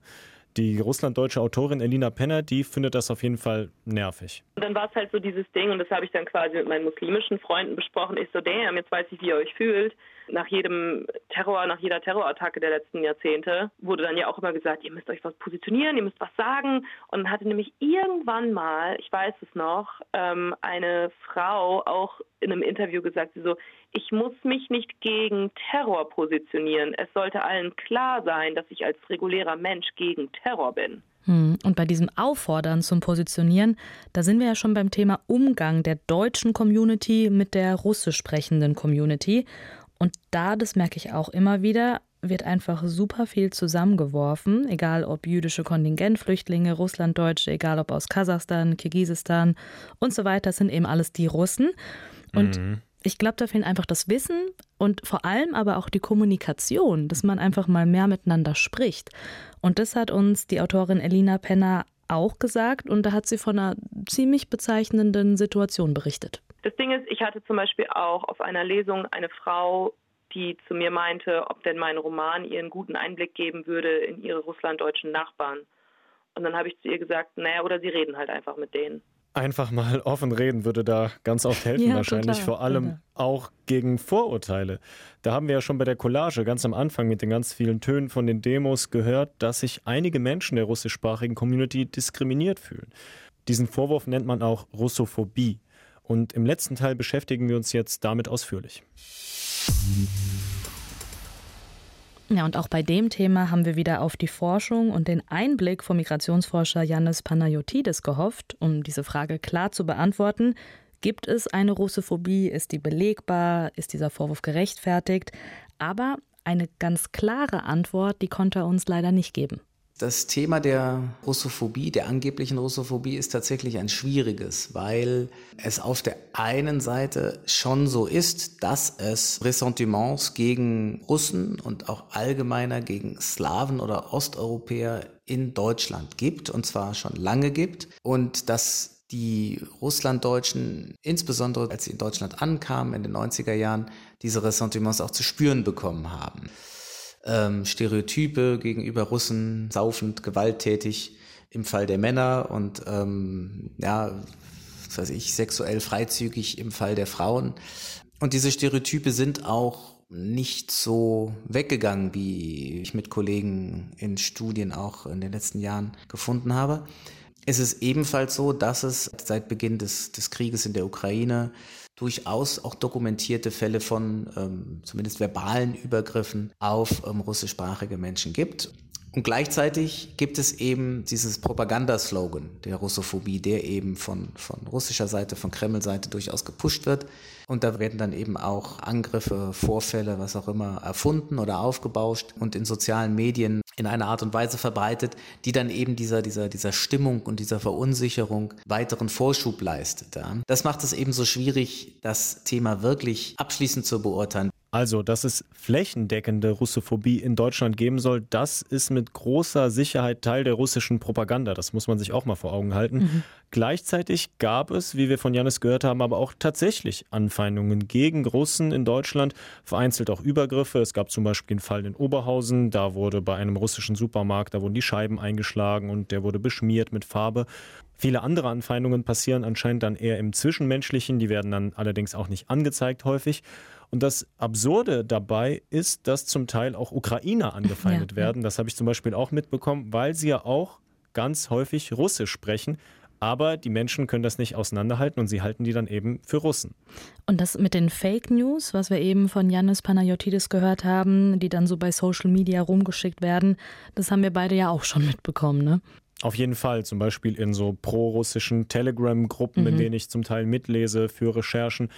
Die russlanddeutsche Autorin Elina Penner, die findet das auf jeden Fall nervig. Und dann war es halt so dieses Ding, und das habe ich dann quasi mit meinen muslimischen Freunden besprochen. Ich so, damn, jetzt weiß ich, wie ihr euch fühlt. Nach jedem Terror, nach jeder Terrorattacke der letzten Jahrzehnte wurde dann ja auch immer gesagt, ihr müsst euch was positionieren, ihr müsst was sagen. Und dann hatte nämlich irgendwann mal, ich weiß es noch, ähm, eine Frau auch in einem Interview gesagt, sie so, ich muss mich nicht gegen Terror positionieren. Es sollte allen klar sein, dass ich als regulärer Mensch gegen Terror bin. Hm, und bei diesem Auffordern zum Positionieren, da sind wir ja schon beim Thema Umgang der deutschen Community mit der russisch sprechenden Community. Und da, das merke ich auch immer wieder, wird einfach super viel zusammengeworfen, egal ob jüdische Kontingentflüchtlinge, Russlanddeutsche, egal ob aus Kasachstan, Kirgisistan und so weiter, das sind eben alles die Russen. Und mhm. Ich glaube, da fehlt einfach das Wissen und vor allem aber auch die Kommunikation, dass man einfach mal mehr miteinander spricht. Und das hat uns die Autorin Elina Penner auch gesagt und da hat sie von einer ziemlich bezeichnenden Situation berichtet. Das Ding ist, ich hatte zum Beispiel auch auf einer Lesung eine Frau, die zu mir meinte, ob denn mein Roman ihr einen guten Einblick geben würde in ihre russlanddeutschen Nachbarn. Und dann habe ich zu ihr gesagt, naja, oder sie reden halt einfach mit denen. Einfach mal [LAUGHS] offen reden würde da ganz oft helfen, ja, wahrscheinlich total. vor allem ja. auch gegen Vorurteile. Da haben wir ja schon bei der Collage ganz am Anfang mit den ganz vielen Tönen von den Demos gehört, dass sich einige Menschen der russischsprachigen Community diskriminiert fühlen. Diesen Vorwurf nennt man auch Russophobie. Und im letzten Teil beschäftigen wir uns jetzt damit ausführlich. Ja, und auch bei dem Thema haben wir wieder auf die Forschung und den Einblick vom Migrationsforscher Yannis Panayotidis gehofft, um diese Frage klar zu beantworten. Gibt es eine Russophobie? Ist die belegbar? Ist dieser Vorwurf gerechtfertigt? Aber eine ganz klare Antwort, die konnte er uns leider nicht geben. Das Thema der Russophobie, der angeblichen Russophobie, ist tatsächlich ein schwieriges, weil es auf der einen Seite schon so ist, dass es Ressentiments gegen Russen und auch allgemeiner gegen Slawen oder Osteuropäer in Deutschland gibt, und zwar schon lange gibt, und dass die Russlanddeutschen, insbesondere als sie in Deutschland ankamen in den 90er Jahren, diese Ressentiments auch zu spüren bekommen haben ähm, Stereotype gegenüber Russen, saufend, gewalttätig im Fall der Männer und ähm, ja, was weiß ich, sexuell freizügig im Fall der Frauen. Und diese Stereotype sind auch nicht so weggegangen, wie ich mit Kollegen in Studien auch in den letzten Jahren gefunden habe. Es ist ebenfalls so, dass es seit Beginn des, des Krieges in der Ukraine durchaus auch dokumentierte Fälle von ähm, zumindest verbalen Übergriffen auf ähm, russischsprachige Menschen gibt. Und gleichzeitig gibt es eben dieses Propagandaslogan der Russophobie, der eben von, von russischer Seite, von Kreml-Seite durchaus gepusht wird. Und da werden dann eben auch Angriffe, Vorfälle, was auch immer, erfunden oder aufgebauscht und in sozialen Medien in einer Art und Weise verbreitet, die dann eben dieser, dieser, dieser Stimmung und dieser Verunsicherung weiteren Vorschub leistet. Ja. Das macht es eben so schwierig, das Thema wirklich abschließend zu beurteilen. Also, dass es flächendeckende Russophobie in Deutschland geben soll, das ist mit großer Sicherheit Teil der russischen Propaganda. Das muss man sich auch mal vor Augen halten. Mhm. Gleichzeitig gab es, wie wir von Janis gehört haben, aber auch tatsächlich Anfeindungen gegen Russen in Deutschland, vereinzelt auch Übergriffe. Es gab zum Beispiel den Fall in Oberhausen, da wurde bei einem russischen Supermarkt, da wurden die Scheiben eingeschlagen und der wurde beschmiert mit Farbe. Viele andere Anfeindungen passieren anscheinend dann eher im Zwischenmenschlichen, die werden dann allerdings auch nicht angezeigt häufig. Und das Absurde dabei ist, dass zum Teil auch Ukrainer angefeindet ja, werden. Das habe ich zum Beispiel auch mitbekommen, weil sie ja auch ganz häufig Russisch sprechen. Aber die Menschen können das nicht auseinanderhalten und sie halten die dann eben für Russen. Und das mit den Fake News, was wir eben von Yannis Panayotidis gehört haben, die dann so bei Social Media rumgeschickt werden, das haben wir beide ja auch schon mitbekommen, ne? Auf jeden Fall, zum Beispiel in so pro-russischen Telegram-Gruppen, mhm. in denen ich zum Teil mitlese für Recherchen.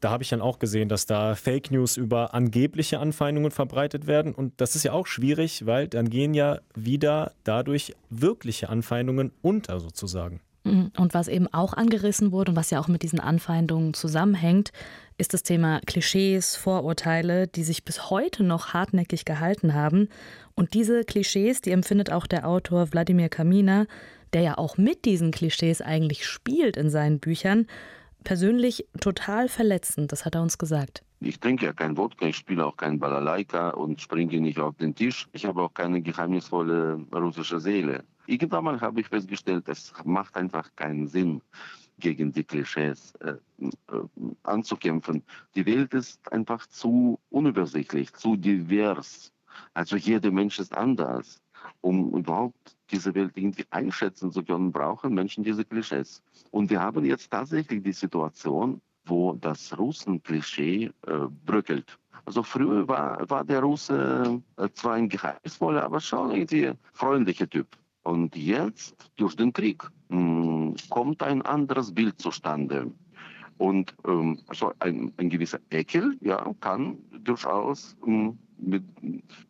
Da habe ich dann auch gesehen, dass da Fake News über angebliche Anfeindungen verbreitet werden. Und das ist ja auch schwierig, weil dann gehen ja wieder dadurch wirkliche Anfeindungen unter sozusagen. Mhm. Und was eben auch angerissen wurde und was ja auch mit diesen Anfeindungen zusammenhängt, ist das Thema Klischees, Vorurteile, die sich bis heute noch hartnäckig gehalten haben. Und diese Klischees, die empfindet auch der Autor Wladimir Kamina, der ja auch mit diesen Klischees eigentlich spielt in seinen Büchern persönlich total verletzend, das hat er uns gesagt. Ich trinke ja kein Wodka, ich spiele auch kein Balalaika und springe nicht auf den Tisch. Ich habe auch keine geheimnisvolle russische Seele. Irgendwann mal habe ich festgestellt, es macht einfach keinen Sinn, gegen die Klischees äh, äh, anzukämpfen. Die Welt ist einfach zu unübersichtlich, zu divers. Also jeder Mensch ist anders. Um überhaupt diese Welt irgendwie einschätzen zu können, brauchen Menschen diese Klischees. Und wir haben jetzt tatsächlich die Situation, wo das Russen-Klischee äh, bröckelt. Also früher war, war der Russe äh, zwar ein geheimnisvoller, aber schon irgendwie freundlicher Typ. Und jetzt, durch den Krieg, mh, hm, kommt ein anderes Bild zustande. Und ähm, also ein, ein gewisser Ekel ja, kann durchaus mh, hm, mit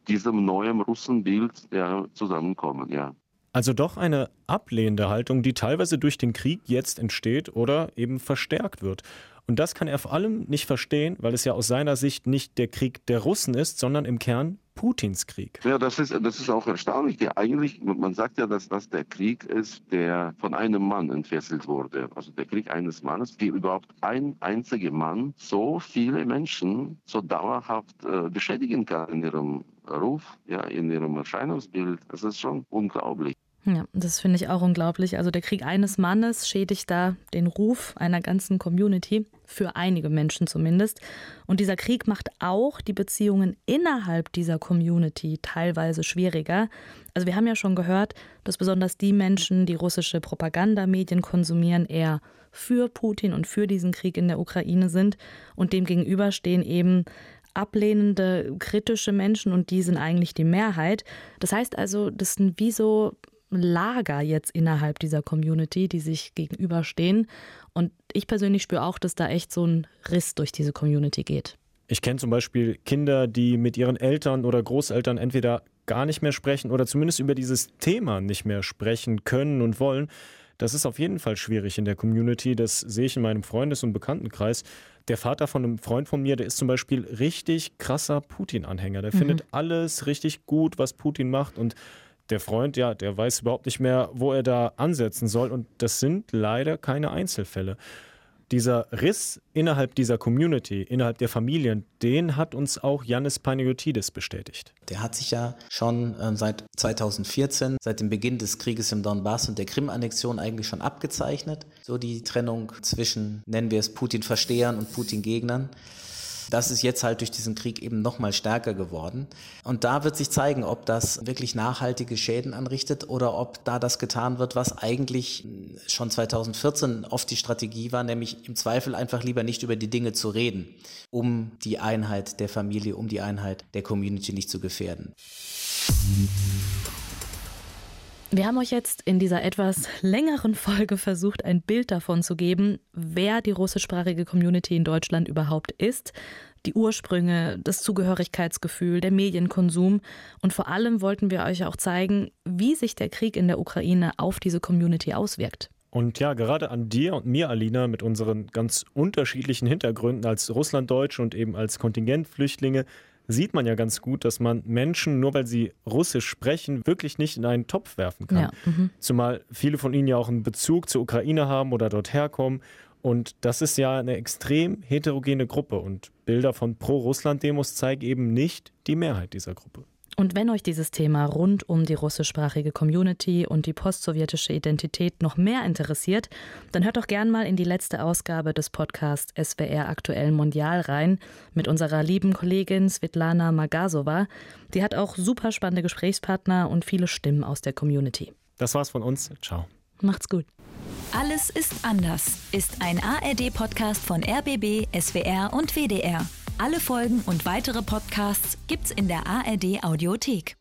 diesem neuen Russenbild ja, zusammenkommen. Ja. Also doch eine ablehnende Haltung, die teilweise durch den Krieg jetzt entsteht oder eben verstärkt wird. Und das kann er vor allem nicht verstehen, weil es ja aus seiner Sicht nicht der Krieg der Russen ist, sondern im Kern Putins Krieg. Ja, das ist, das ist auch erstaunlich. Eigentlich, man sagt ja, dass das der Krieg ist, der von einem Mann entfesselt wurde. Also der Krieg eines Mannes, wie überhaupt ein einziger Mann so viele Menschen so dauerhaft äh, beschädigen kann in ihrem Ruf, ja, in ihrem Erscheinungsbild. Das ist schon unglaublich. Ja, das finde ich auch unglaublich. Also der Krieg eines Mannes schädigt da den Ruf einer ganzen Community, für einige Menschen zumindest. Und dieser Krieg macht auch die Beziehungen innerhalb dieser Community teilweise schwieriger. Also wir haben ja schon gehört, dass besonders die Menschen, die russische Propagandamedien konsumieren, eher für Putin und für diesen Krieg in der Ukraine sind. Und dem gegenüber stehen eben ablehnende, kritische Menschen und die sind eigentlich die Mehrheit. Das heißt also, das sind wie so Lager jetzt innerhalb dieser Community, die sich gegenüberstehen. Und ich persönlich spüre auch, dass da echt so ein Riss durch diese Community geht. Ich kenne zum Beispiel Kinder, die mit ihren Eltern oder Großeltern entweder gar nicht mehr sprechen oder zumindest über dieses Thema nicht mehr sprechen können und wollen. Das ist auf jeden Fall schwierig in der Community. Das sehe ich in meinem Freundes- und Bekanntenkreis. Der Vater von einem Freund von mir, der ist zum Beispiel richtig krasser Putin-Anhänger. Der mhm. findet alles richtig gut, was Putin macht und der Freund, ja, der weiß überhaupt nicht mehr, wo er da ansetzen soll. Und das sind leider keine Einzelfälle. Dieser Riss innerhalb dieser Community, innerhalb der Familien, den hat uns auch Yannis Panagiotidis bestätigt. Der hat sich ja schon äh, seit 2014, seit dem Beginn des Krieges im Donbass und der Krim-Annexion eigentlich schon abgezeichnet. So die Trennung zwischen, nennen wir es Putin-Verstehern und Putin-Gegnern. Das ist jetzt halt durch diesen Krieg eben noch mal stärker geworden. Und da wird sich zeigen, ob das wirklich nachhaltige Schäden anrichtet oder ob da das getan wird, was eigentlich schon 2014 oft die Strategie war, nämlich im Zweifel einfach lieber nicht über die Dinge zu reden, um die Einheit der Familie, um die Einheit der Community nicht zu gefährden. Wir haben euch jetzt in dieser etwas längeren Folge versucht, ein Bild davon zu geben, wer die russischsprachige Community in Deutschland überhaupt ist, die Ursprünge, das Zugehörigkeitsgefühl, der Medienkonsum und vor allem wollten wir euch auch zeigen, wie sich der Krieg in der Ukraine auf diese Community auswirkt. Und ja, gerade an dir und mir, Alina, mit unseren ganz unterschiedlichen Hintergründen als Russlanddeutsche und eben als Kontingentflüchtlinge, sieht man ja ganz gut, dass man Menschen, nur weil sie Russisch sprechen, wirklich nicht in einen Topf werfen kann. Ja, mhm. Zumal viele von ihnen ja auch einen Bezug zur Ukraine haben oder dort herkommen. Und das ist ja eine extrem heterogene Gruppe. Und Bilder von Pro-Russland-Demos zeigen eben nicht die Mehrheit dieser Gruppe. Und wenn euch dieses Thema rund um die russischsprachige Community und die postsowjetische Identität noch mehr interessiert, dann hört doch gern mal in die letzte Ausgabe des Podcasts SWR Aktuell Mondial rein mit unserer lieben Kollegin Svetlana Magasova. Die hat auch super spannende Gesprächspartner und viele Stimmen aus der Community. Das war's von uns. Ciao. Macht's gut. Alles ist anders ist ein ARD-Podcast von RBB, SWR und WDR. Alle Folgen und weitere Podcasts gibt's in der ARD Audiothek.